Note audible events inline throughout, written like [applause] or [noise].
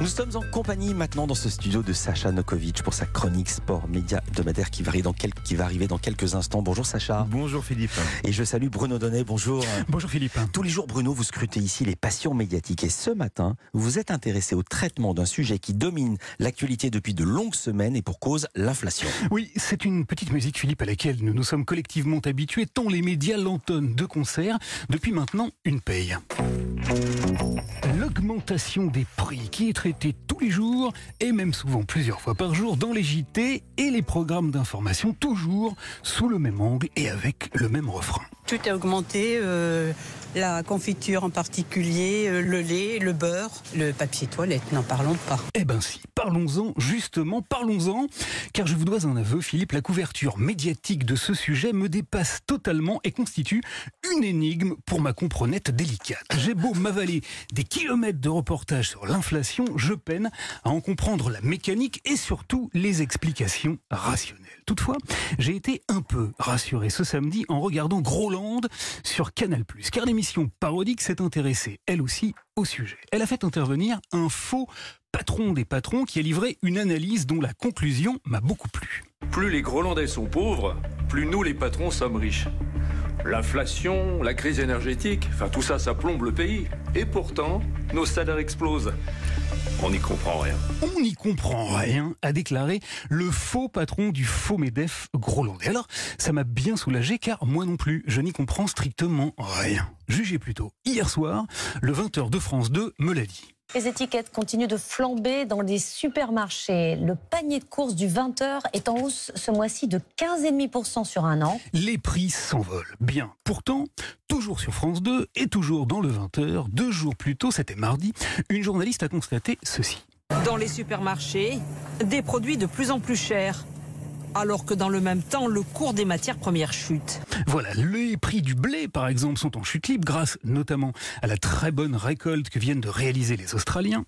Nous sommes en compagnie maintenant dans ce studio de Sacha Nokovic pour sa chronique sport média hebdomadaire qui, varie dans quel- qui va arriver dans quelques instants. Bonjour Sacha. Bonjour Philippe. Et je salue Bruno Donnet. Bonjour. [laughs] Bonjour Philippe. Tous les jours, Bruno, vous scrutez ici les passions médiatiques. Et ce matin, vous vous êtes intéressé au traitement d'un sujet qui domine l'actualité depuis de longues semaines et pour cause l'inflation. Oui, c'est une petite musique Philippe à laquelle nous nous sommes collectivement habitués tant les médias l'entonnent de concert depuis maintenant une paye. Des prix qui est traitée tous les jours et même souvent plusieurs fois par jour dans les JT et les programmes d'information toujours sous le même angle et avec le même refrain. Tout a augmenté, euh, la confiture en particulier, euh, le lait, le beurre, le papier toilette, n'en parlons pas. Eh ben si, parlons-en justement, parlons-en, car je vous dois un aveu, Philippe, la couverture médiatique de ce sujet me dépasse totalement et constitue une énigme pour ma comprenette délicate. J'ai beau m'avaler des kilomètres de reportages sur l'inflation, je peine à en comprendre la mécanique et surtout les explications rationnelles. Toutefois, j'ai été un peu rassuré ce samedi en regardant Groland sur Canal+, car l'émission parodique s'est intéressée, elle aussi, au sujet. Elle a fait intervenir un faux patron des patrons qui a livré une analyse dont la conclusion m'a beaucoup plu. Plus les Grolandais sont pauvres, plus nous les patrons sommes riches. L'inflation, la crise énergétique, enfin tout ça, ça plombe le pays. Et pourtant, nos salaires explosent. On n'y comprend rien. On n'y comprend rien, a déclaré le faux patron du faux MEDEF Grolandais. Alors, ça m'a bien soulagé car moi non plus, je n'y comprends strictement rien. Jugez plutôt, hier soir, le 20h de France 2 me l'a dit. Les étiquettes continuent de flamber dans les supermarchés. Le panier de courses du 20h est en hausse ce mois-ci de 15,5% sur un an. Les prix s'envolent. Bien. Pourtant, toujours sur France 2 et toujours dans le 20h, deux jours plus tôt, c'était mardi, une journaliste a constaté ceci. Dans les supermarchés, des produits de plus en plus chers. Alors que dans le même temps, le cours des matières premières chute. Voilà, les prix du blé, par exemple, sont en chute libre grâce notamment à la très bonne récolte que viennent de réaliser les Australiens.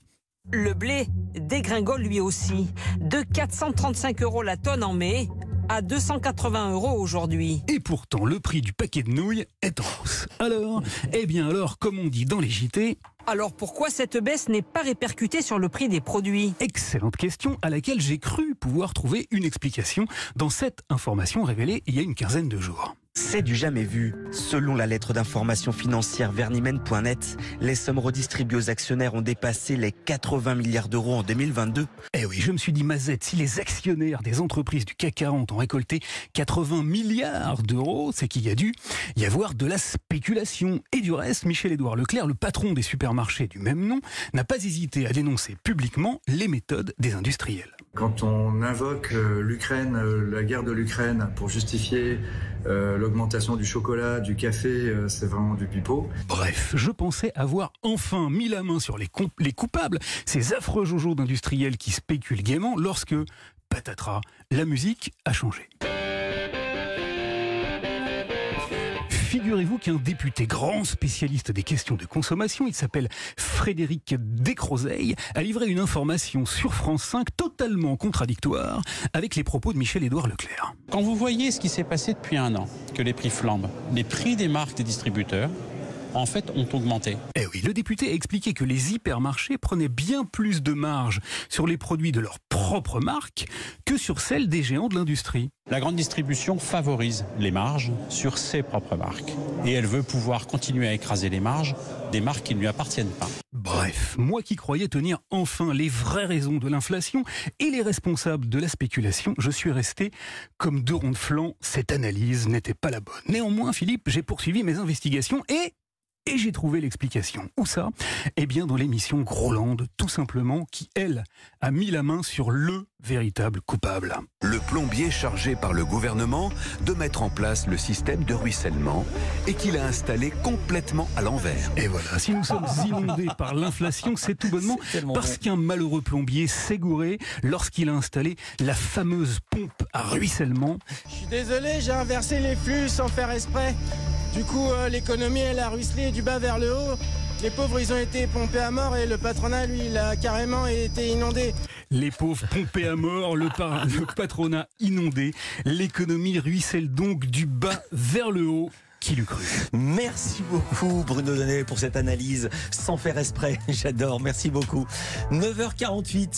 Le blé dégringole lui aussi. De 435 euros la tonne en mai à 280 euros aujourd'hui. Et pourtant, le prix du paquet de nouilles est en hausse. Alors, eh bien alors, comme on dit dans les JT, Alors pourquoi cette baisse n'est pas répercutée sur le prix des produits? Excellente question à laquelle j'ai cru pouvoir trouver une explication dans cette information révélée il y a une quinzaine de jours. C'est du jamais vu. Selon la lettre d'information financière vernimen.net, les sommes redistribuées aux actionnaires ont dépassé les 80 milliards d'euros en 2022. Eh oui, je me suis dit, Mazette, si les actionnaires des entreprises du CAC 40 ont récolté 80 milliards d'euros, c'est qu'il y a dû y avoir de la spéculation. Et du reste, Michel-Édouard Leclerc, le patron des supermarchés du même nom, n'a pas hésité à dénoncer publiquement les méthodes des industriels. Quand on invoque euh, l'Ukraine, euh, la guerre de l'Ukraine pour justifier euh, l'augmentation du chocolat, du café, euh, c'est vraiment du pipeau. Bref, je pensais avoir enfin mis la main sur les, comp- les coupables, ces affreux jojo d'industriels qui spéculent gaiement lorsque, patatras, la musique a changé. Figurez-vous qu'un député grand spécialiste des questions de consommation, il s'appelle Frédéric Descrozeilles, a livré une information sur France 5 totalement contradictoire avec les propos de Michel-Édouard Leclerc. Quand vous voyez ce qui s'est passé depuis un an, que les prix flambent, les prix des marques des distributeurs, en fait, ont augmenté. Eh oui, le député a expliqué que les hypermarchés prenaient bien plus de marge sur les produits de leur propre marque que sur celles des géants de l'industrie. La grande distribution favorise les marges sur ses propres marques. Et elle veut pouvoir continuer à écraser les marges des marques qui ne lui appartiennent pas. Bref, moi qui croyais tenir enfin les vraies raisons de l'inflation et les responsables de la spéculation, je suis resté comme deux ronds de flanc. Cette analyse n'était pas la bonne. Néanmoins, Philippe, j'ai poursuivi mes investigations et et j'ai trouvé l'explication. Où ça? Eh bien, dans l'émission Groland, tout simplement, qui, elle, a mis la main sur le véritable coupable. Le plombier chargé par le gouvernement de mettre en place le système de ruissellement et qu'il a installé complètement à l'envers. Et voilà, si nous sommes [laughs] inondés par l'inflation, c'est tout bonnement parce qu'un malheureux plombier s'est gouré lorsqu'il a installé la fameuse pompe à ruissellement. Je suis désolé, j'ai inversé les flux sans faire exprès. Du coup, euh, l'économie, elle a ruisselé du bas vers le haut. Les pauvres, ils ont été pompés à mort et le patronat, lui, il a carrément été inondé. Les pauvres pompés à mort, le, par- [laughs] le patronat inondé, l'économie ruisselle donc du bas vers le haut. Qui l'eût cru? Merci beaucoup Bruno Donnet pour cette analyse sans faire exprès. [laughs] J'adore. Merci beaucoup. 9h48.